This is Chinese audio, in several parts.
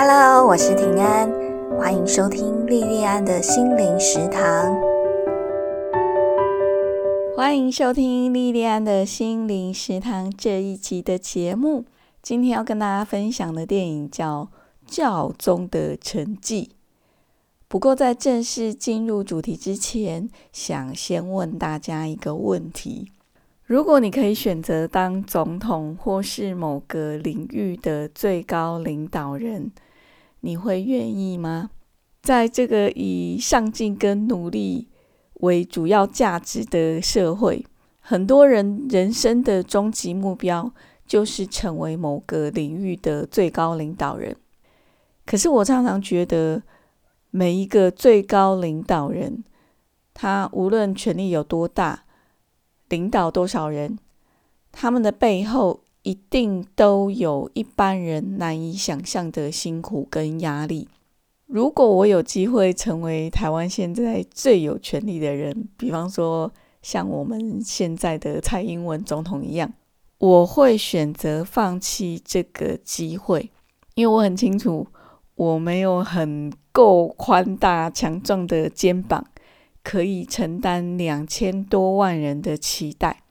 Hello，我是平安，欢迎收听莉莉安的心灵食堂。欢迎收听莉莉安的心灵食堂这一集的节目。今天要跟大家分享的电影叫《教宗的成绩》。不过在正式进入主题之前，想先问大家一个问题。如果你可以选择当总统或是某个领域的最高领导人，你会愿意吗？在这个以上进跟努力为主要价值的社会，很多人人生的终极目标就是成为某个领域的最高领导人。可是我常常觉得，每一个最高领导人，他无论权力有多大，领导多少人，他们的背后一定都有一般人难以想象的辛苦跟压力。如果我有机会成为台湾现在最有权力的人，比方说像我们现在的蔡英文总统一样，我会选择放弃这个机会，因为我很清楚我没有很够宽大强壮的肩膀。可以承担两千多万人的期待。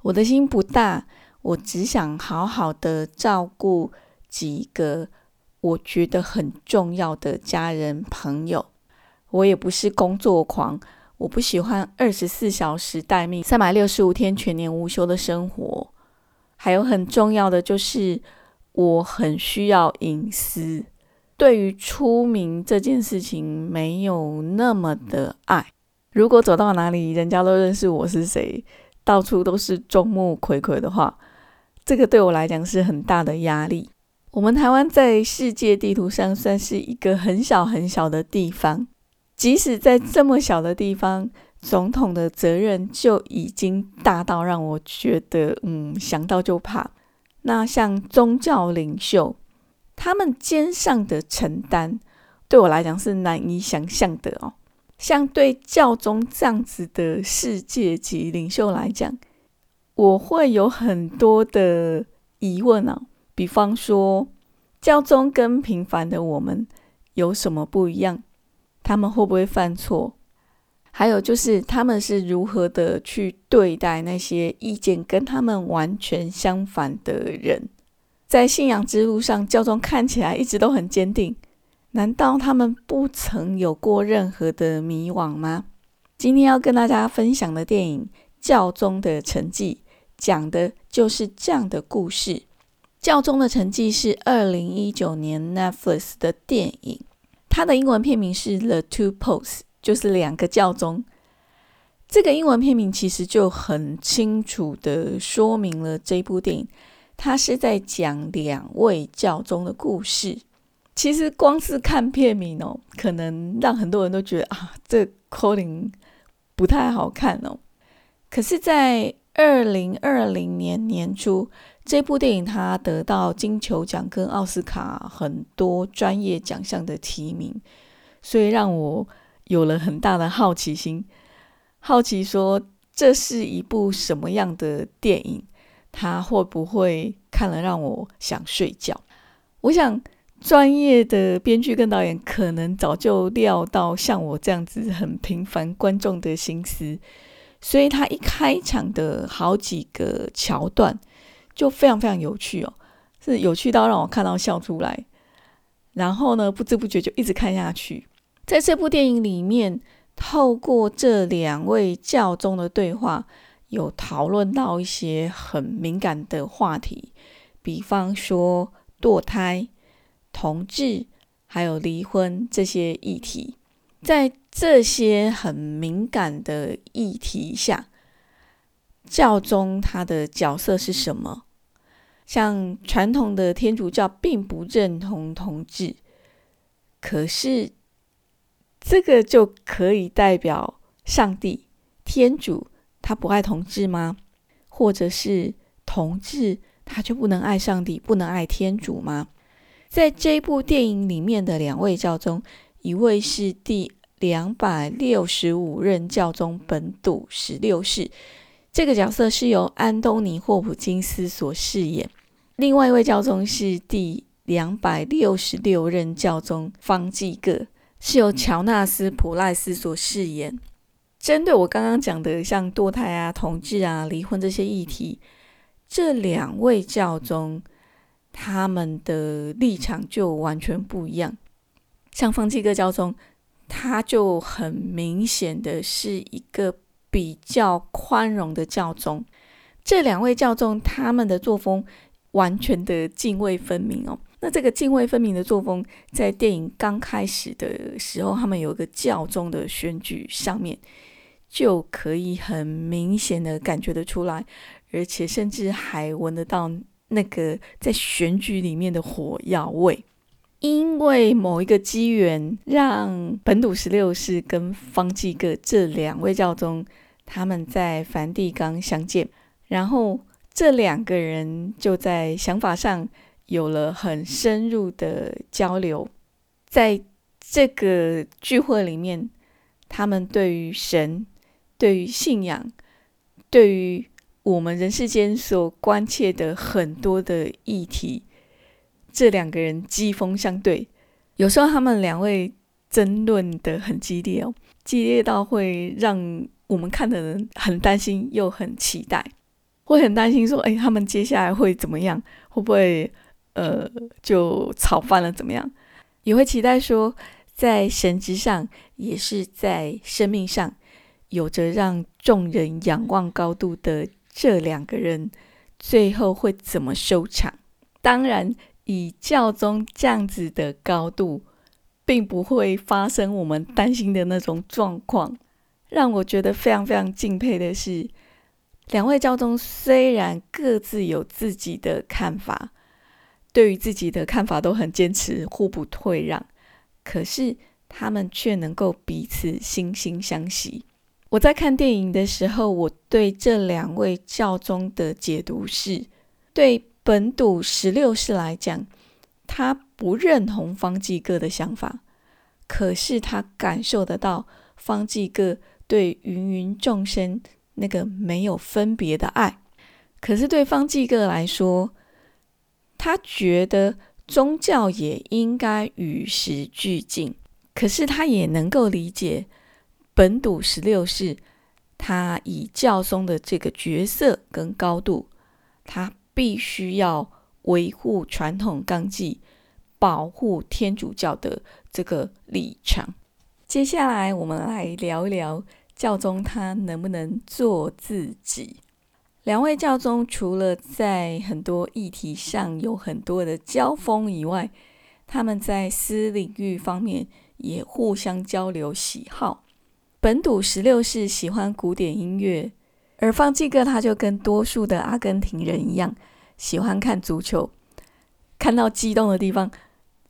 我的心不大，我只想好好的照顾几个我觉得很重要的家人朋友。我也不是工作狂，我不喜欢二十四小时待命、三百六十五天全年无休的生活。还有很重要的就是，我很需要隐私。对于出名这件事情，没有那么的爱。如果走到哪里，人家都认识我是谁，到处都是众目睽睽的话，这个对我来讲是很大的压力。我们台湾在世界地图上算是一个很小很小的地方，即使在这么小的地方，总统的责任就已经大到让我觉得，嗯，想到就怕。那像宗教领袖，他们肩上的承担，对我来讲是难以想象的哦。像对教宗这样子的世界级领袖来讲，我会有很多的疑问啊。比方说，教宗跟平凡的我们有什么不一样？他们会不会犯错？还有就是，他们是如何的去对待那些意见跟他们完全相反的人？在信仰之路上，教宗看起来一直都很坚定。难道他们不曾有过任何的迷惘吗？今天要跟大家分享的电影《教宗的成绩》，讲的就是这样的故事。《教宗的成绩》是二零一九年 Netflix 的电影，它的英文片名是《The Two Popes》，就是两个教宗。这个英文片名其实就很清楚的说明了这部电影，它是在讲两位教宗的故事。其实光是看片名哦，可能让很多人都觉得啊，这 calling 不太好看哦。可是，在二零二零年年初，这部电影它得到金球奖跟奥斯卡很多专业奖项的提名，所以让我有了很大的好奇心，好奇说这是一部什么样的电影？它会不会看了让我想睡觉？我想。专业的编剧跟导演可能早就料到像我这样子很平凡观众的心思，所以他一开场的好几个桥段就非常非常有趣哦，是有趣到让我看到笑出来。然后呢，不知不觉就一直看下去。在这部电影里面，透过这两位教宗的对话，有讨论到一些很敏感的话题，比方说堕胎。同志还有离婚这些议题，在这些很敏感的议题下，教宗他的角色是什么？像传统的天主教并不认同同志，可是这个就可以代表上帝天主他不爱同志吗？或者是同志他就不能爱上帝，不能爱天主吗？在这部电影里面的两位教宗，一位是第两百六十五任教宗本笃十六世，这个角色是由安东尼·霍普金斯所饰演；另外一位教宗是第两百六十六任教宗方济各，是由乔纳斯·普赖斯所饰演。针对我刚刚讲的像堕胎啊、同志啊、离婚这些议题，这两位教宗他们的立场就完全不一样。像方济各教宗，他就很明显的是一个比较宽容的教宗。这两位教宗他们的作风完全的泾渭分明哦。那这个泾渭分明的作风，在电影刚开始的时候，他们有一个教宗的选举上面，就可以很明显的感觉得出来，而且甚至还闻得到那个在选举里面的火药味。因为某一个机缘，让本笃十六世跟方济各这两位教宗，他们在梵蒂冈相见。然后这两个人就在想法上有了很深入的交流，在这个聚会里面，他们对于神、对于信仰、对于我们人世间所关切的很多的议题，这两个人激锋相对，有时候他们两位争论的很激烈哦，激烈到会让我们看的人很担心又很期待。会很担心，说：“哎，他们接下来会怎么样？会不会呃就吵翻了？怎么样？”也会期待说，在神职上，也是在生命上，有着让众人仰望高度的这两个人，最后会怎么收场？当然，以教宗这样子的高度，并不会发生我们担心的那种状况。让我觉得非常非常敬佩的是。两位教宗虽然各自有自己的看法，对于自己的看法都很坚持，互不退让，可是他们却能够彼此惺惺相惜。我在看电影的时候，我对这两位教宗的解读是：对本笃十六世来讲，他不认同方济各的想法，可是他感受得到方济各对芸芸众生。那个没有分别的爱，可是对方济各来说，他觉得宗教也应该与时俱进。可是他也能够理解本笃十六世，他以教宗的这个角色跟高度，他必须要维护传统纲纪，保护天主教的这个立场。接下来，我们来聊一聊。教宗他能不能做自己？两位教宗除了在很多议题上有很多的交锋以外，他们在私领域方面也互相交流喜好。本笃十六世喜欢古典音乐，而方济各他就跟多数的阿根廷人一样，喜欢看足球，看到激动的地方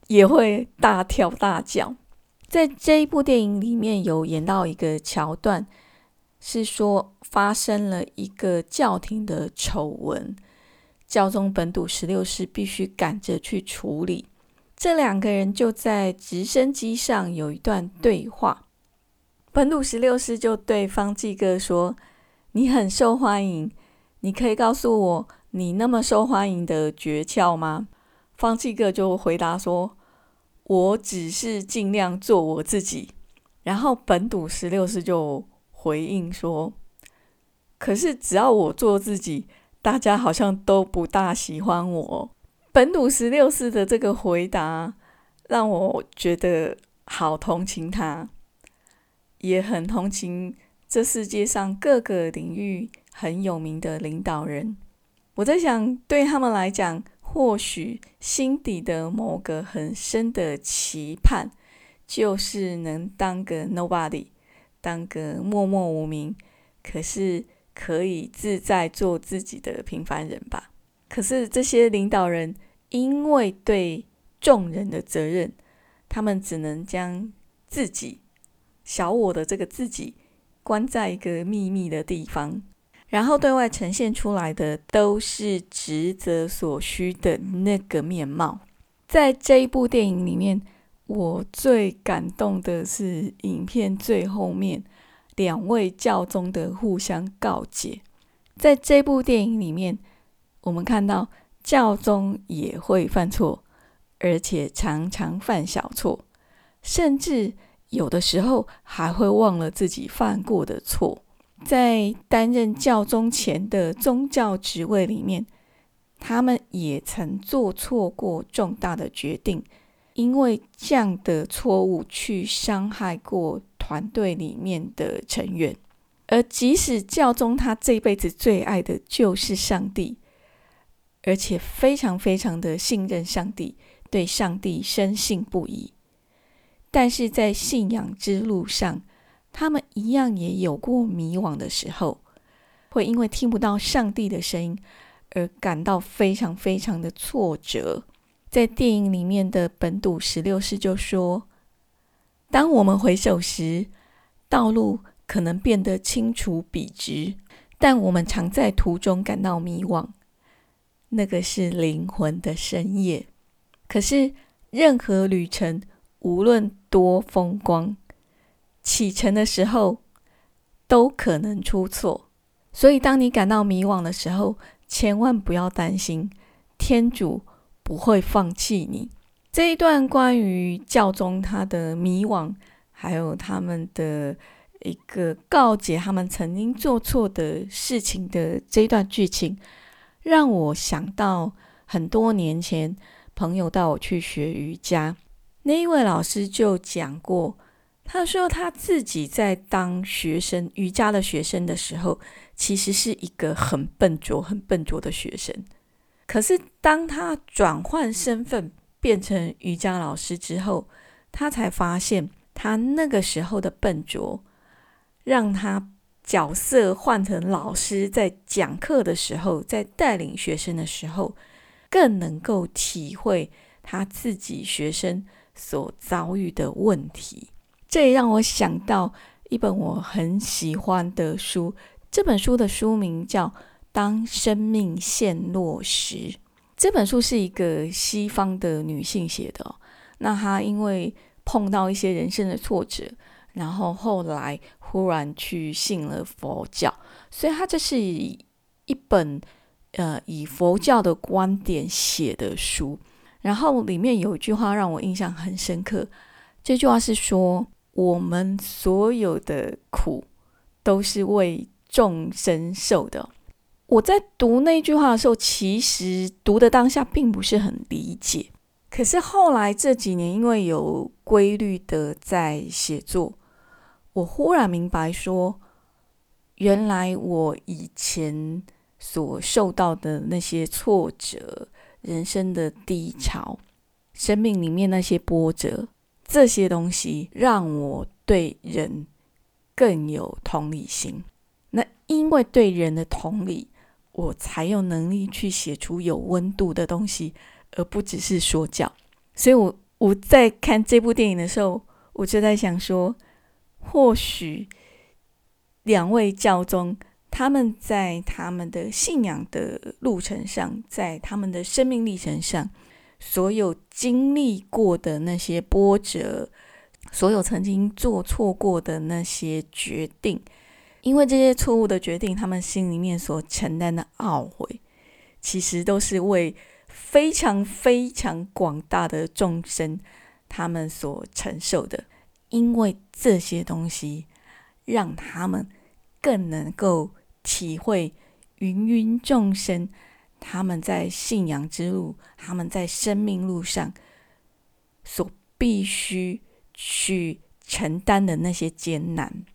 也会大跳大叫。在这一部电影里面有演到一个桥段，是说发生了一个教廷的丑闻，教宗本笃十六世必须赶着去处理。这两个人就在直升机上有一段对话，本笃十六世就对方济各说：“你很受欢迎，你可以告诉我你那么受欢迎的诀窍吗？”方济各就回答说。我只是尽量做我自己，然后本笃十六世就回应说：“可是只要我做自己，大家好像都不大喜欢我。”本笃十六世的这个回答让我觉得好同情他，也很同情这世界上各个领域很有名的领导人。我在想，对他们来讲。或许心底的某个很深的期盼，就是能当个 nobody，当个默默无名，可是可以自在做自己的平凡人吧。可是这些领导人因为对众人的责任，他们只能将自己小我的这个自己关在一个秘密的地方。然后对外呈现出来的都是职责所需的那个面貌。在这一部电影里面，我最感动的是影片最后面两位教宗的互相告诫。在这部电影里面，我们看到教宗也会犯错，而且常常犯小错，甚至有的时候还会忘了自己犯过的错。在担任教宗前的宗教职位里面，他们也曾做错过重大的决定，因为这样的错误去伤害过团队里面的成员。而即使教宗他这辈子最爱的就是上帝，而且非常非常的信任上帝，对上帝深信不疑，但是在信仰之路上，他们一样也有过迷惘的时候，会因为听不到上帝的声音而感到非常非常的挫折。在电影里面的本笃十六世就说：“当我们回首时，道路。”可能变得清楚笔直，但我们常在途中感到迷惘。那个是灵魂的深夜。可是，任何旅程无论多风光，启程的时候都可能出错。所以，当你感到迷惘的时候，千万不要担心，天主不会放弃你。这一段关于教宗他的迷惘，还有他们的。一个告诫他们曾经做错的事情的这段剧情，让我想到很多年前朋友带我去学瑜伽，那一位老师就讲过，他说他自己在当学生瑜伽的学生的时候，其实是一个很笨拙、很笨拙的学生。可是当他转换身份变成瑜伽老师之后，他才发现他那个时候的笨拙。让他角色换成老师，在讲课的时候，在带领学生的时候，更能够体会他自己学生所遭遇的问题。这也让我想到一本我很喜欢的书，这本书的书名叫《当生命陷落时》。这本书是一个西方的女性写的，那她因为碰到一些人生的挫折。然后后来忽然去信了佛教，所以她这是一本呃以佛教的观点写的书。然后里面有一句话让我印象很深刻，这句话是说：我们所有的苦都是为众生受的。我在读那句话的时候，其实读的当下并不是很理解，可是后来这几年因为有规律的在写作。我忽然明白，说原来我以前所受到的那些挫折、人生的低潮、生命里面那些波折，这些东西让我对人更有同理心。那因为对人的同理，我才有能力去写出有温度的东西，而不只是说教。所以，我我在看这部电影的时候，我就在想说。或许两位教宗，他们在他们的信仰的路程上，在他们的生命历程上，所有经历过的那些波折，所有曾经做错过的那些决定，因为这些错误的决定，他们心里面所承担的懊悔，其实都是为非常非常广大的众生他们所承受的。因为这些东西，让他们更能够体会芸芸众生他们在信仰之路、他们在生命路上所必须去承担的那些艰难。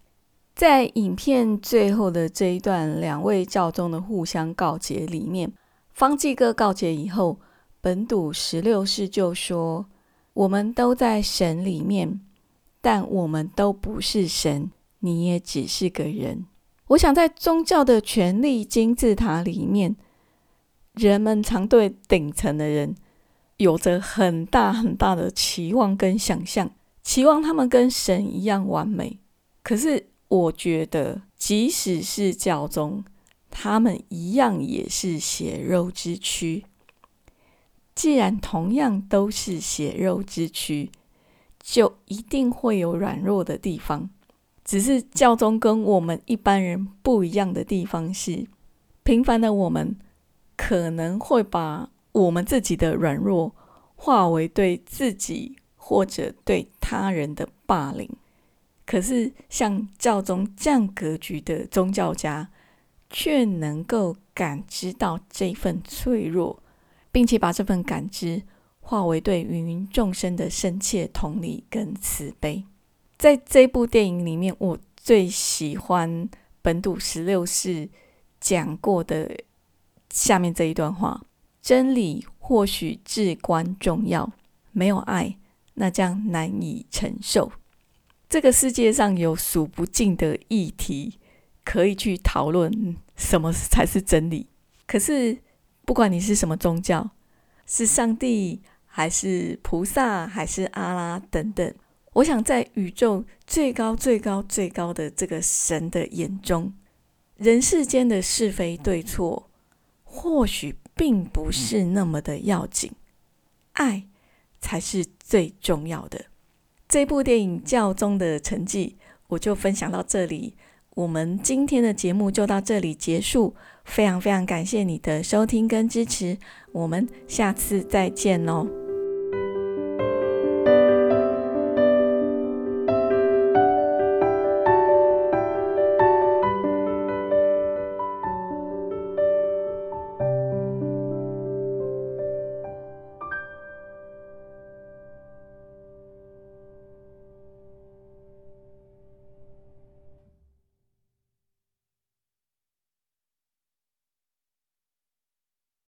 在影片最后的这一段，两位教宗的互相告诫里面，方济各告诫以后，本笃十六世就说：“我们都在神里面。”但我们都不是神，你也只是个人。我想，在宗教的权力金字塔里面，人们常对顶层的人有着很大很大的期望跟想象，期望他们跟神一样完美。可是，我觉得，即使是教宗，他们一样也是血肉之躯。既然同样都是血肉之躯，就一定会有软弱的地方，只是教宗跟我们一般人不一样的地方是，平凡的我们可能会把我们自己的软弱化为对自己或者对他人的霸凌。可是，像教宗这样格局的宗教家，却能够感知到这份脆弱，并且把这份感知化为对芸芸众生的深切同理跟慈悲。在这部电影里面，我最喜欢本笃十六世讲过的下面这一段话：真理或许至关重要，没有爱，那将难以承受。这个世界上有数不尽的议题可以去讨论，什么才是真理？可是，不管你是什么宗教，是上帝还是菩萨还是阿拉等等，我想在宇宙最高最高最高的这个神的眼中，人世间的是非对错，或许并不是那么的要紧，爱才是最重要的。这部电影《教宗的成绩》，我就分享到这里。我们今天的节目就到这里结束。非常非常感谢你的收听跟支持，我们下次再见喽。